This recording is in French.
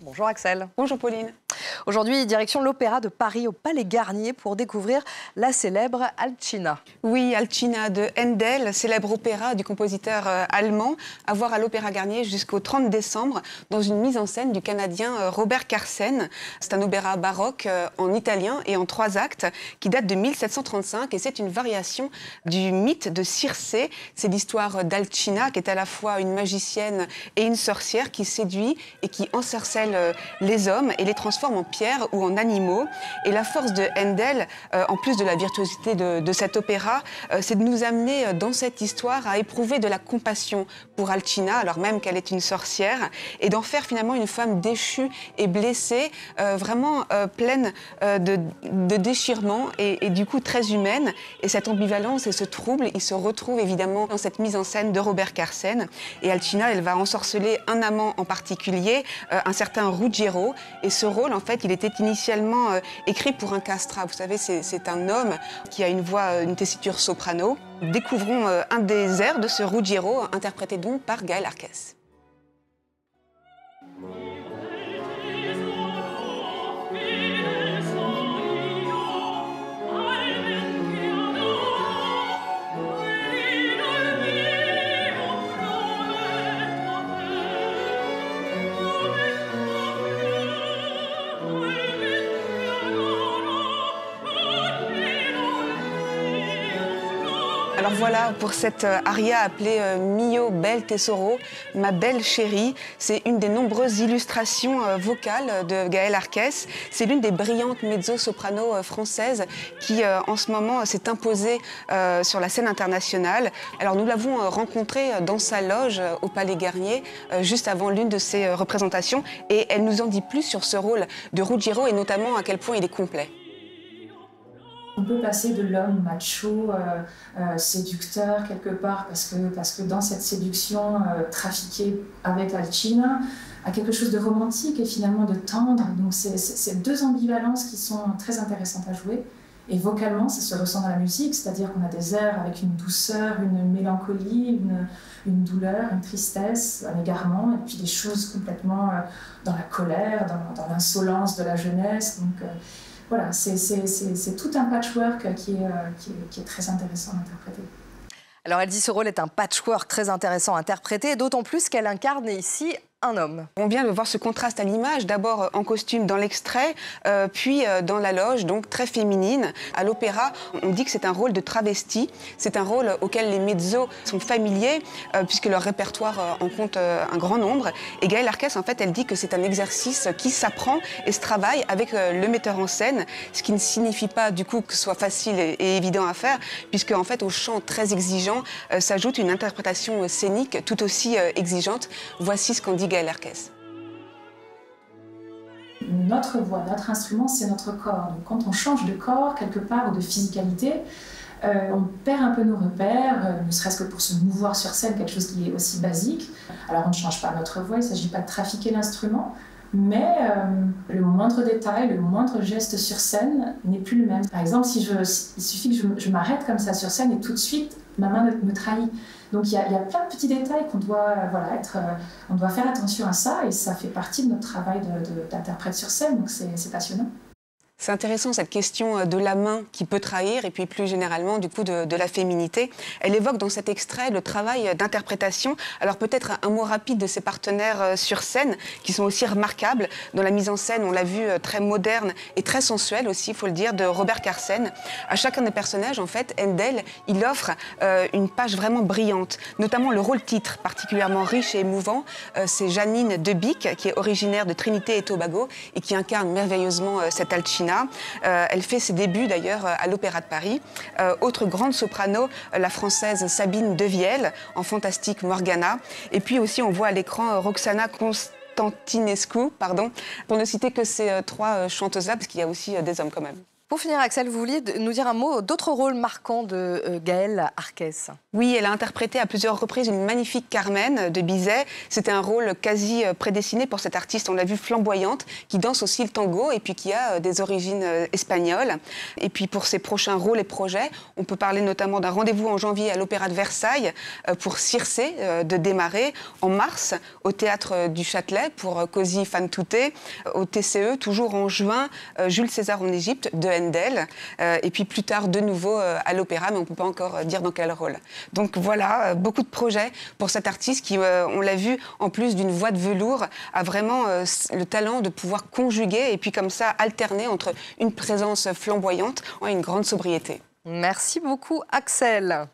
Bonjour Axel. Bonjour Pauline. Aujourd'hui, direction l'Opéra de Paris au Palais Garnier pour découvrir la célèbre Alcina. Oui, Alcina de Handel, célèbre opéra du compositeur euh, allemand, à voir à l'Opéra Garnier jusqu'au 30 décembre dans une mise en scène du Canadien euh, Robert Carsen. C'est un opéra baroque euh, en italien et en trois actes qui date de 1735 et c'est une variation du mythe de Circé. C'est l'histoire d'Alcina qui est à la fois une magicienne et une sorcière qui séduit et qui encercelle les hommes et les transforme en pierre ou en animaux. Et la force de Handel, euh, en plus de la virtuosité de, cet opéra, euh, c'est de nous amener euh, dans cette histoire à éprouver de la compassion pour Alcina, alors même qu'elle est une sorcière, et d'en faire finalement une femme déchue et blessée, vraiment pleine de, de déchirements et, et, du coup très humaine. Et cette ambivalence et ce trouble, il se retrouve évidemment dans cette mise en scène de Robert Carsen. Et Alcina, elle va ensorceler un amant en particulier, un certain Ruggiero, et ce rôle, en fait, il était initialement euh, écrit pour un castrat. Vous savez, c'est un homme qui a une voix, euh, une tessiture soprano. Découvrons euh, un des airs de ce Ruggiero, interprété donc par Gaël Arquès. Alors voilà pour cette euh, aria appelée euh, Mio Bel Tesoro, ma belle chérie. C'est une des nombreuses illustrations euh, vocales de Gaël Arquès. C'est l'une des brillantes mezzo-soprano françaises qui en ce moment s'est imposée sur la scène internationale. Alors nous l'avons rencontrée dans sa loge au Palais Garnier juste avant l'une de ses représentations et elle nous en dit plus sur ce rôle de Ruggiero et notamment à quel point il est complet. On peut passer de l'homme macho, euh, euh, séducteur quelque part, parce que, parce que dans cette séduction euh, trafiquée avec Alcina, à quelque chose de romantique et finalement de tendre. Donc c'est deux ambivalences qui sont très intéressantes à jouer. Et vocalement, ça se ressent dans la musique, c'est-à-dire qu'on a des airs avec une douceur, une mélancolie, une, une douleur, une tristesse, un égarement, et puis des choses complètement dans la colère, dans, dans l'insolence de la jeunesse. Donc, voilà, c'est tout un patchwork euh, qui est, très intéressant à interpréter. Alors elle dit ce rôle est un patchwork très intéressant à interpréter, d'autant plus qu'elle incarne ici On vient de voir ce contraste à l'image, d'abord euh, en costume dans l'extrait, euh, puis euh, dans la loge, donc très féminine. À l'opéra, on dit que c'est un rôle de travesti. C'est un rôle auquel les mezzos sont familiers, puisque leur répertoire en compte un grand nombre. Et Gaëlle Arquès, en fait, elle dit que c'est un exercice qui s'apprend et se travaille avec le metteur en scène, ce qui ne signifie pas du coup que ce soit facile et, évident à faire, puisque en fait, au chant très exigeant s'ajoute une interprétation scénique tout aussi exigeante. Voici ce qu'on dit notre voix, notre instrument, c'est notre corps. Donc quand on change de corps quelque part ou de physicalité, euh, on perd un peu nos repères, euh, ne serait-ce que pour se mouvoir sur scène, quelque chose qui est aussi basique. Alors on ne change pas notre voix, il ne s'agit pas de trafiquer l'instrument, mais euh, le moindre détail, le moindre geste sur scène n'est plus le même. Par exemple, si je, il suffit que je, m'arrête comme ça sur scène et tout de suite, ma main me trahit. Donc il y, a, plein de petits détails qu'on doit, voilà, être, euh, on doit faire attention à ça et ça fait partie de notre travail d'interprète sur scène, donc c'est passionnant. C'est intéressant cette question euh, de la main qui peut trahir et puis plus généralement du coup de, la féminité. Elle évoque dans cet extrait le travail d'interprétation. Alors peut-être un, mot rapide de ses partenaires euh, sur scène qui sont aussi remarquables. Dans la mise en scène, on l'a vu euh, très moderne et très sensuelle aussi, il faut le dire, de Robert Carsen. À chacun des personnages, en fait, Handel, il offre une page vraiment brillante, notamment le rôle titre particulièrement riche et émouvant. C'est Janine Debic qui est originaire de Trinité et Tobago et qui incarne merveilleusement cette Alcina euh, elle fait ses débuts d'ailleurs à l'Opéra de Paris. Euh, autre grande soprano, la française Sabine Devielle en Fantastique Morgana. Et puis aussi on voit à l'écran Roxana Constantinescu, pardon, pour ne citer que ces euh, trois chanteuses-là, parce qu'il y a aussi des hommes quand même. Pour finir, Axel, vous vouliez nous dire un mot d'autres rôles marquants de euh, Gaëlle Arquès Oui, elle a interprété à plusieurs reprises une magnifique Carmen de Bizet. C'était un rôle quasi euh, prédestiné pour cette artiste, on l'a vu flamboyante, qui danse aussi le tango et puis qui a euh, des origines espagnoles. Et puis pour ses prochains rôles et projets, on peut parler notamment d'un rendez-vous en janvier à l'Opéra de Versailles pour Circé de démarrer, en mars au Théâtre du Châtelet pour Così fan tutte, au TCE toujours en juin, Jules César en Égypte de euh, et puis plus tard de nouveau euh, à l'opéra, mais on ne peut pas encore euh, dire dans quel rôle. Donc voilà, beaucoup de projets pour cet artiste qui, on l'a vu, en plus d'une voix de velours, a vraiment le talent de pouvoir conjuguer et puis comme ça alterner entre une présence flamboyante et une grande sobriété. Merci beaucoup Axel.